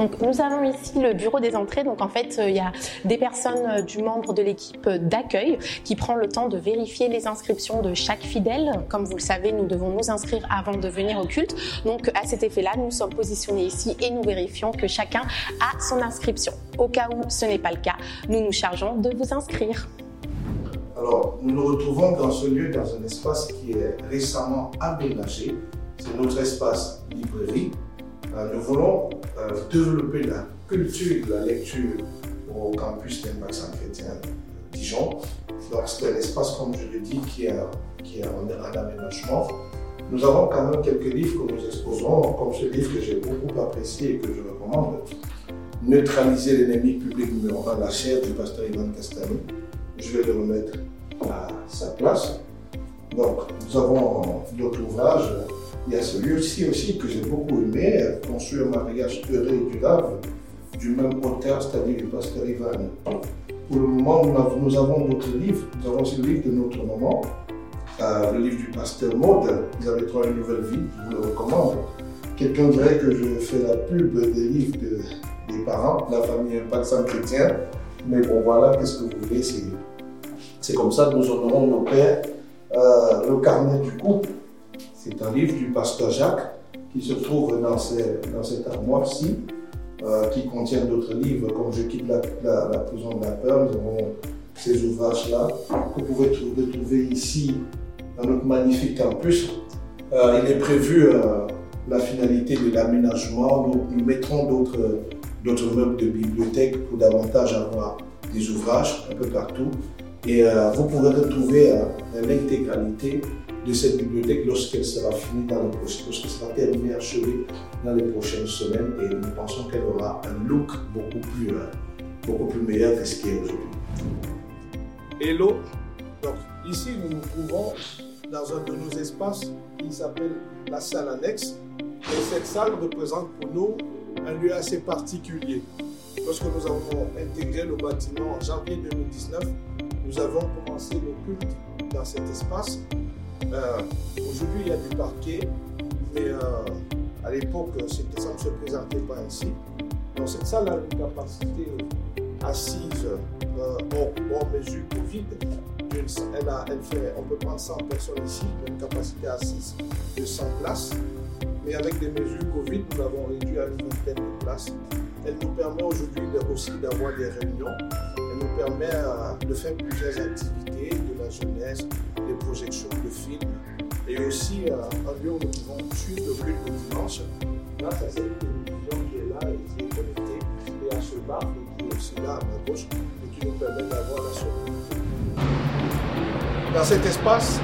Donc nous avons ici le bureau des entrées. Donc en fait, il y a des personnes du membre de l'équipe d'accueil qui prend le temps de vérifier les inscriptions de chaque fidèle. Comme vous le savez, nous devons nous inscrire avant de venir au culte. Donc à cet effet-là, nous sommes positionnés ici et nous vérifions que chacun a son inscription. Au cas où ce n'est pas le cas, nous nous chargeons de vous inscrire. Alors, nous nous retrouvons dans ce lieu, dans un espace qui est récemment aménagé. C'est notre espace librairie. Euh, nous voulons euh, développer la culture de la lecture au campus d'Impact Chrétien Dijon. Donc, c'est un espace, comme je l'ai dit, qui est, qui en, aménagement. Nous avons quand même quelques livres que nous exposons, comme ce livre que j'ai beaucoup apprécié et que je recommande, Neutraliser l'ennemi public numéro 1, la chair du pasteur Ivan Castano. Je vais le remettre à sa place. Donc, nous avons d'autres ouvrages. Il y a celui-ci aussi que j'ai beaucoup aimé, Construire un mariage heureux et durable, du même auteur, c'est-à-dire du pasteur Ivan. Pour le moment, nous avons d'autres livres. Nous avons le livre de notre maman, euh, le livre du pasteur Maud, Vous avez trouvé une nouvelle vie, je vous le recommande. Quelqu'un dirait que je fais la pub des livres des parents, la famille Impact Saint Chrétien. Mais bon, voilà, qu'est-ce que vous voulez, c'est comme ça que nous honorons nos pères. Euh, le carnet du couple, c'est un livre du pasteur Jacques qui se trouve dans, cette armoire-ci, euh, qui contient d'autres livres, comme Je quitte la, prison de la peur. Nous avons ces ouvrages-là que vous pouvez trouver ici dans notre magnifique campus. Euh, il est prévu la finalité de l'aménagement. Nous, nous mettrons d'autres meubles de bibliothèque pour davantage avoir des ouvrages un peu partout. Et euh, vous pourrez retrouver euh, l'intégralité de cette bibliothèque lorsqu'elle sera finie dans prochaines, lorsqu'elle sera terminée, achevée dans les prochaines semaines. Et nous pensons qu'elle aura un look beaucoup plus, euh, beaucoup plus meilleur que ce qui est aujourd'hui. Hello. Donc, ici, nous nous trouvons dans un de nos espaces qui s'appelle la salle annexe. Et cette salle représente pour nous un lieu assez particulier. Lorsque nous avons intégré le bâtiment en janvier 2019, nous avons commencé le culte dans cet espace. Euh, aujourd'hui, il y a du parquet, mais euh, à l'époque, ça ne se présentait pas ainsi. Dans cette salle a une capacité assise euh, hors, mesure Covid. Elle, fait, on peut prendre 100 personnes ici, une capacité assise de 100 places. Mais avec des mesures Covid, nous avons réduit à une vingtaine de places. Elle nous permet aujourd'hui aussi d'avoir des réunions. Elle nous permet euh, de faire plusieurs activités, de la jeunesse, projections de films, et aussi euh, un lieu où nous pouvons suivre le culte le dimanche grâce à cette télévision qui est là et qui est connectée, et à ce bar qui est aussi là à ma gauche et qui nous permet d'avoir la sécurité. Dans cet espace,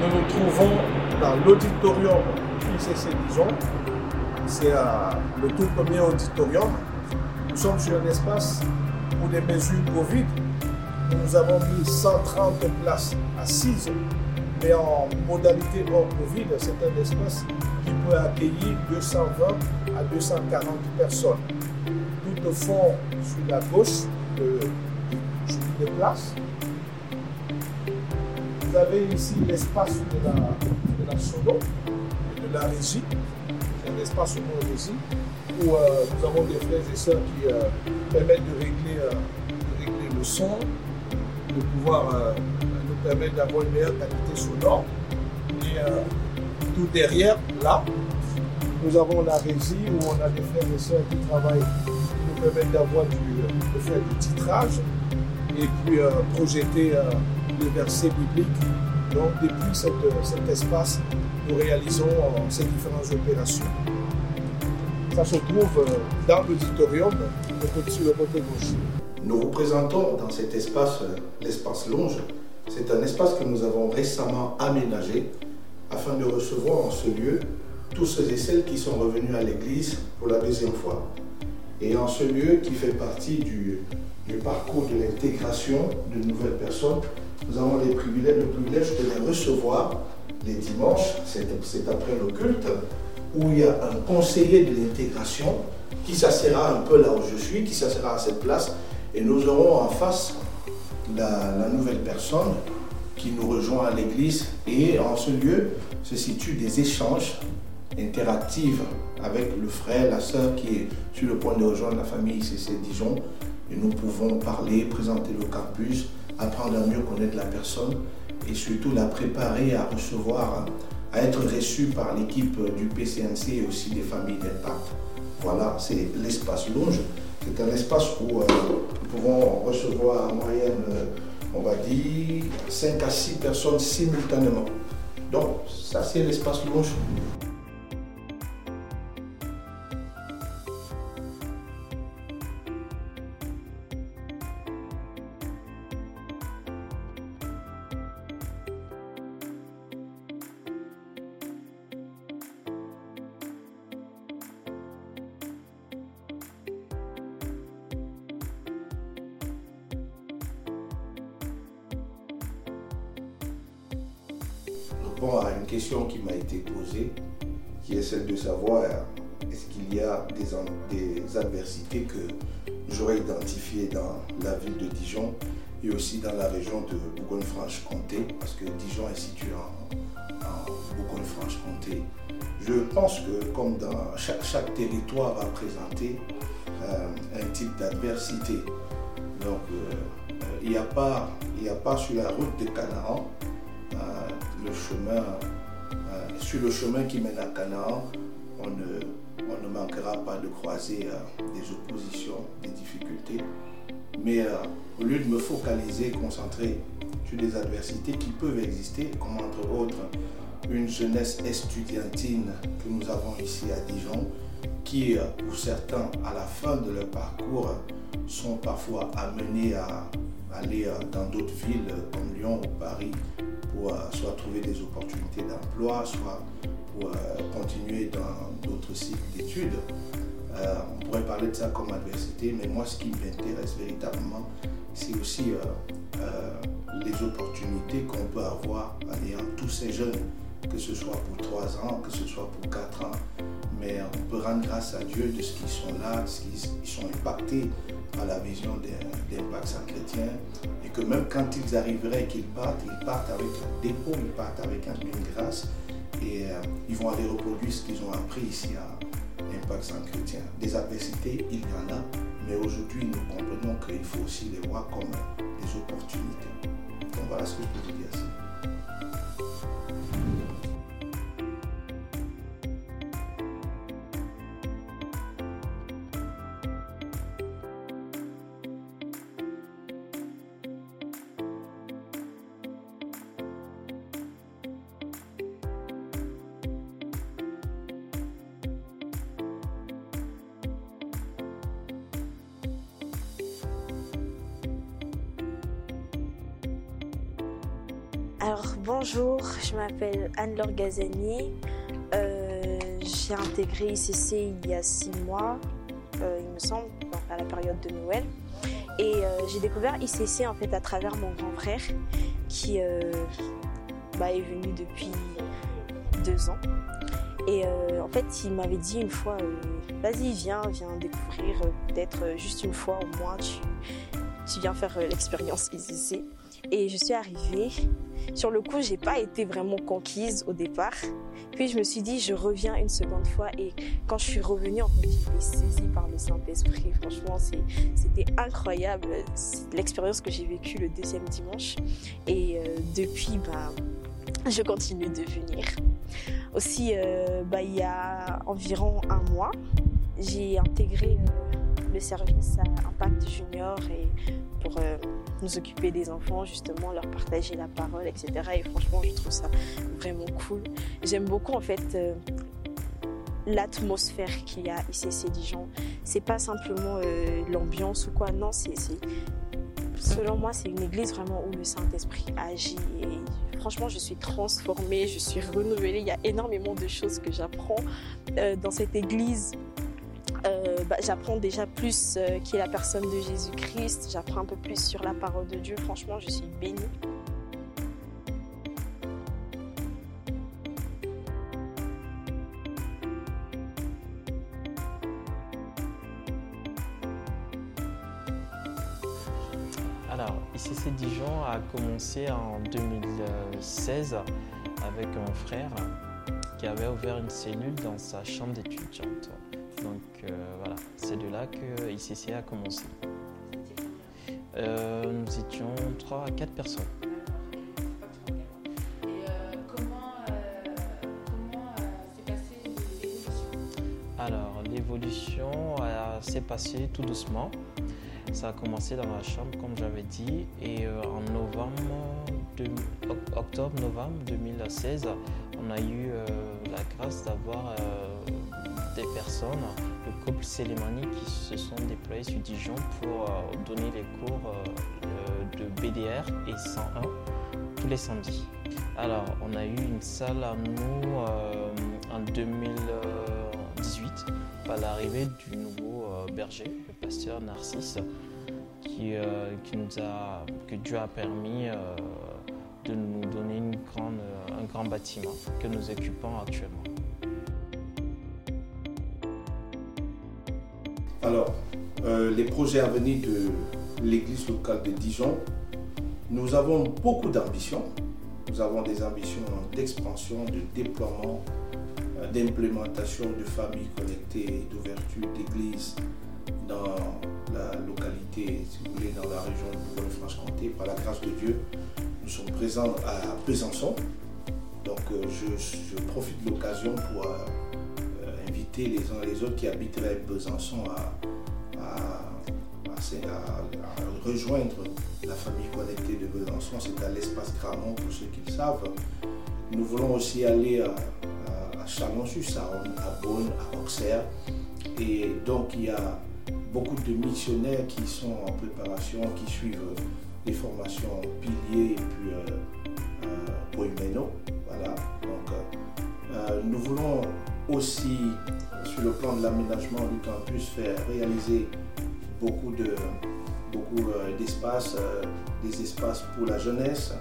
nous nous trouvons dans l'auditorium ICC Dijon c'est le tout premier auditorium. Nous sommes sur un espace pour des mesures Covid. Nous avons mis 130 places assises, mais en modalité hors Covid, c'est un espace qui peut accueillir 220 à 240 personnes. Tout au fond, sur la gauche, de, des places. Vous avez ici l'espace de la, de la solo, de la régie un espace ici où euh, nous avons des frères et sœurs qui euh, permettent de régler, euh, de régler, le son, de pouvoir nous permettre d'avoir une meilleure qualité sonore. Et tout derrière, là, nous avons la régie où on a des frères et sœurs qui travaillent, qui nous permettent d'avoir du, faire du titrage et puis projeter les versets bibliques. Donc depuis cet espace, nous réalisons ces différentes opérations. Ça se trouve euh, dans l'auditorium, sur le côté gauche. Nous vous présentons dans cet espace, euh, l'espace Longe. C'est un espace que nous avons récemment aménagé afin de recevoir en ce lieu tous ceux et celles qui sont revenus à l'église pour la deuxième fois. Et en ce lieu qui fait partie du, parcours de l'intégration de nouvelles personnes, nous avons les privilèges, le privilège de les recevoir les dimanches, c'est après le culte, où il y a un conseiller de l'intégration qui s'assera un peu là où je suis, qui s'assera à cette place, et nous aurons en face la, nouvelle personne qui nous rejoint à l'église. Et en ce lieu se situent des échanges interactive avec le frère, la sœur qui est sur le point de rejoindre la famille ICC Dijon. Et nous pouvons parler, présenter le campus, apprendre à mieux connaître la personne et surtout la préparer à recevoir, à être reçue par l'équipe du PCNC et aussi des familles d'impact. Voilà, c'est l'espace Longe. C'est un espace où euh, nous pouvons recevoir en moyenne, euh, on va dire, 5 à 6 personnes simultanément. Donc, ça, c'est l'espace Longe. À une question qui m'a été posée, qui est celle de savoir est-ce qu'il y a des, adversités que j'aurais identifiées dans la ville de Dijon et aussi dans la région de Bourgogne-Franche-Comté, parce que Dijon est situé en, Bourgogne-Franche-Comté. Je pense que comme dans chaque, territoire va présenter euh, un type d'adversité. Donc euh, il n'y a, pas, a pas sur la route de Canaan le chemin, euh, sur le chemin qui mène à Canaan, on ne, manquera pas de croiser euh, des oppositions, des difficultés. Mais euh, au lieu de me focaliser, concentrer sur des adversités qui peuvent exister, comme entre autres une jeunesse estudiantine que nous avons ici à Dijon, qui, pour certains, à la fin de leur parcours, sont parfois amenés à aller dans d'autres villes comme Lyon ou Paris pour euh, soit trouver des opportunités d'emploi, soit pour euh, continuer dans d'autres cycles d'études. Euh, on pourrait parler de ça comme adversité, mais moi ce qui m'intéresse véritablement, c'est aussi les opportunités qu'on peut avoir en ayant tous ces jeunes, que ce soit pour 3 ans, que ce soit pour 4 ans, mais on peut rendre grâce à Dieu de ce qu'ils sont là, de ce qu'ils sont impactés par la vision d'impact saint chrétien, et que même quand ils arriveraient, qu'ils partent, ils partent avec un dépôt, ils partent avec une grâce, et euh, ils vont aller reproduire ce qu'ils ont appris ici à Impact saint chrétien. Des adversités, il y en a, mais aujourd'hui nous comprenons qu'il faut aussi les voir comme des opportunités. Donc voilà ce que je peux vous dire. Alors bonjour, je m'appelle Anne-Laure Gazani. Euh, j'ai intégré ICC il y a six mois, euh, il me semble, à la période de Noël. Et euh, j'ai découvert ICC en fait à travers mon grand frère qui bah, est venu depuis deux ans. Et en fait, il m'avait dit une fois, vas-y, viens, viens découvrir, peut-être juste une fois au moins, tu, tu viens faire l'expérience ICC. Et je suis arrivée. Sur le coup, j'ai pas été vraiment conquise au départ. Puis je me suis dit, je reviens une seconde fois. Et quand je suis revenue, en fait, j'ai été saisie par le Saint-Esprit. Franchement, c'était incroyable. l'expérience que j'ai vécue le deuxième dimanche. Et euh, depuis, bah, je continue de venir. Aussi, euh, bah, il y a environ un mois, j'ai intégré euh, le service à Impact Junior et pour euh, nous occuper des enfants, justement, leur partager la parole, etc. Et franchement, je trouve ça vraiment cool. J'aime beaucoup, en fait, euh, l'atmosphère qu'il y a ici, c'est Dijon. C'est pas simplement euh, l'ambiance ou quoi, non, c'est. Selon moi, c'est une église vraiment où le Saint-Esprit agit. Et franchement, je suis transformée, je suis renouvelée. Il y a énormément de choses que j'apprends dans cette église euh, bah, j'apprends déjà plus euh, qui est la personne de Jésus-Christ, j'apprends un peu plus sur la parole de Dieu. Franchement, je suis bénie. Alors, ICC Dijon a commencé en 2016 avec mon frère qui avait ouvert une cellule dans sa chambre d'étudiante. Donc euh, voilà, c'est de là que ICC a commencé. Euh, nous étions 3 à 4 personnes. Et euh, comment, comment s'est passée l'évolution? Alors, l'évolution s'est passée tout doucement. Ça a commencé dans la chambre, comme j'avais dit, et euh, en novembre, de- oc- octobre-novembre 2016, on a eu euh, la grâce d'avoir euh, personnes, le couple Célémani, qui se sont déployés sur Dijon pour euh, donner les cours euh, de BDR et 101 tous les samedis. Alors, on a eu une salle à nous euh, en 2018 par l'arrivée du nouveau berger, le pasteur Narcisse, qui, que Dieu a permis de nous donner un grand bâtiment que nous occupons actuellement. Alors, euh, les projets à venir de l'église locale de Dijon, nous avons beaucoup d'ambitions. Nous avons des ambitions d'expansion, de déploiement, euh, d'implémentation de familles connectées, d'ouverture d'églises dans la localité, si vous voulez, dans la région de Bourgogne-Franche-Comté. Par la grâce de Dieu, nous sommes présents à Besançon. Donc, euh, je, profite de l'occasion pour les uns les autres qui habiteraient Besançon à, rejoindre la famille connectée de Besançon. C'est à l'espace Gramont pour ceux qui le savent. Nous voulons aussi aller à, Chalon-sur-Saône, à Beaune, à Auxerre. Et donc il y a beaucoup de missionnaires qui sont en préparation, qui suivent les formations piliers et puis euh, euh. Voilà. Donc, euh, euh, nous voulons aussi, sur le plan de l'aménagement du campus, faire réaliser beaucoup de beaucoup euh, d'espaces, euh, des espaces pour la jeunesse,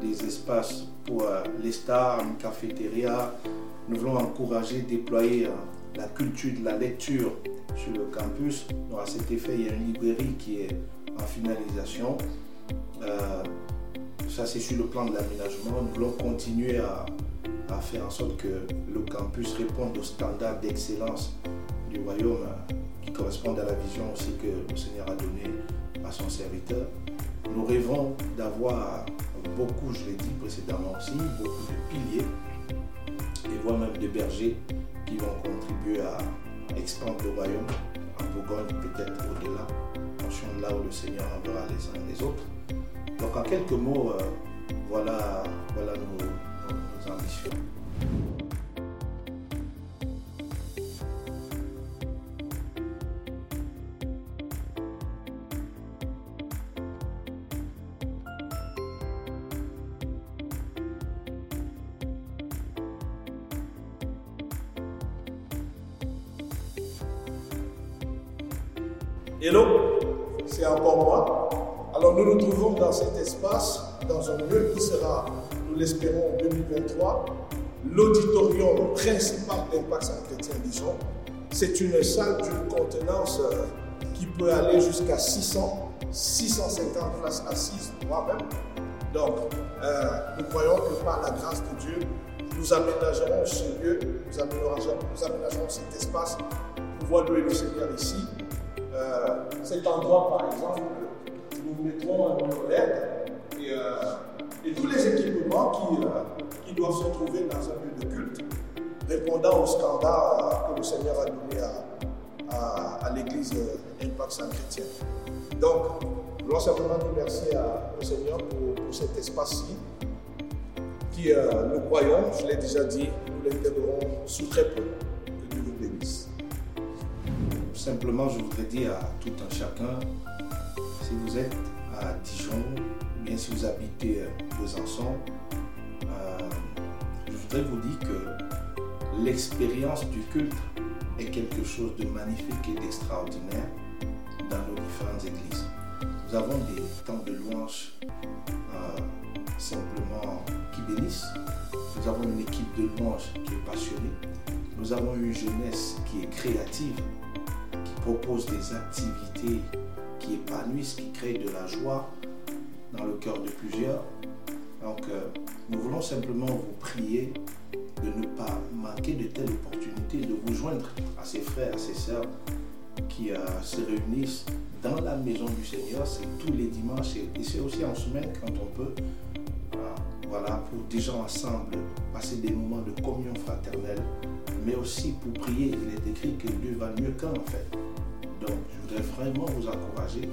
des espaces pour euh, les stars, une cafétéria. Nous voulons encourager, déployer la culture de la lecture sur le campus. Donc, à cet effet, il y a une librairie qui est en finalisation. Ça, c'est sur le plan de l'aménagement. Nous voulons continuer à, à faire en sorte que le campus réponde aux standards d'excellence du royaume qui correspondent à la vision aussi que le Seigneur a donnée à son serviteur. Nous rêvons d'avoir beaucoup, je l'ai dit précédemment aussi, beaucoup de piliers et voire même de bergers qui vont contribuer à expandre le royaume en Bourgogne, peut-être au-delà, en fonction de là où le Seigneur enverra les uns et les autres. Donc en quelques mots, euh, voilà, voilà nos. Hello, c'est encore moi. Alors nous nous trouvons dans cet espace, dans un lieu qui sera, l'espérons, en 2023, l'auditorium principal d'Impact Saint-Chrétien Dijon. C'est une salle d'une contenance euh, qui peut aller jusqu'à 600, 650 places assises, voire même. Donc, euh, nous croyons que par la grâce de Dieu, nous aménagerons ce lieu, nous aménagerons, cet espace pour pouvoir louer le Seigneur ici. Euh, cet endroit, par exemple, nous mettrons un LED et tous les équipements qui, euh, qui doivent se trouver dans un lieu de culte, répondant aux standards euh, que le Seigneur a donnés à, à, l'Église euh, Impact Saint-Chrétien. Donc, nous voulons simplement dire merci au Seigneur pour, pour cet espace-ci qui, nous croyons, je l'ai déjà dit, nous l'intègrerons sous très peu. Que Dieu vous bénisse. Simplement, je voudrais dire à tout un chacun, si vous êtes à Dijon, si vous habitez euh, Besançon, euh, je voudrais vous dire que l'expérience du culte est quelque chose de magnifique et d'extraordinaire dans nos différentes églises. Nous avons des temps de louange euh, simplement qui bénissent. Nous avons une équipe de louange qui est passionnée. Nous avons une jeunesse qui est créative qui propose des activités qui épanouissent, qui créent de la joie dans le cœur de plusieurs. Donc, euh, nous voulons simplement vous prier de ne pas manquer de telles opportunités, de vous joindre à ses frères, à ses sœurs qui euh, se réunissent dans la maison du Seigneur. C'est tous les dimanches et, c'est aussi en semaine quand on peut. Euh, voilà, pour des gens ensemble, passer des moments de communion fraternelle, mais aussi pour prier. Il est écrit que Dieu va mieux qu'un en fait. Donc, je voudrais vraiment vous encourager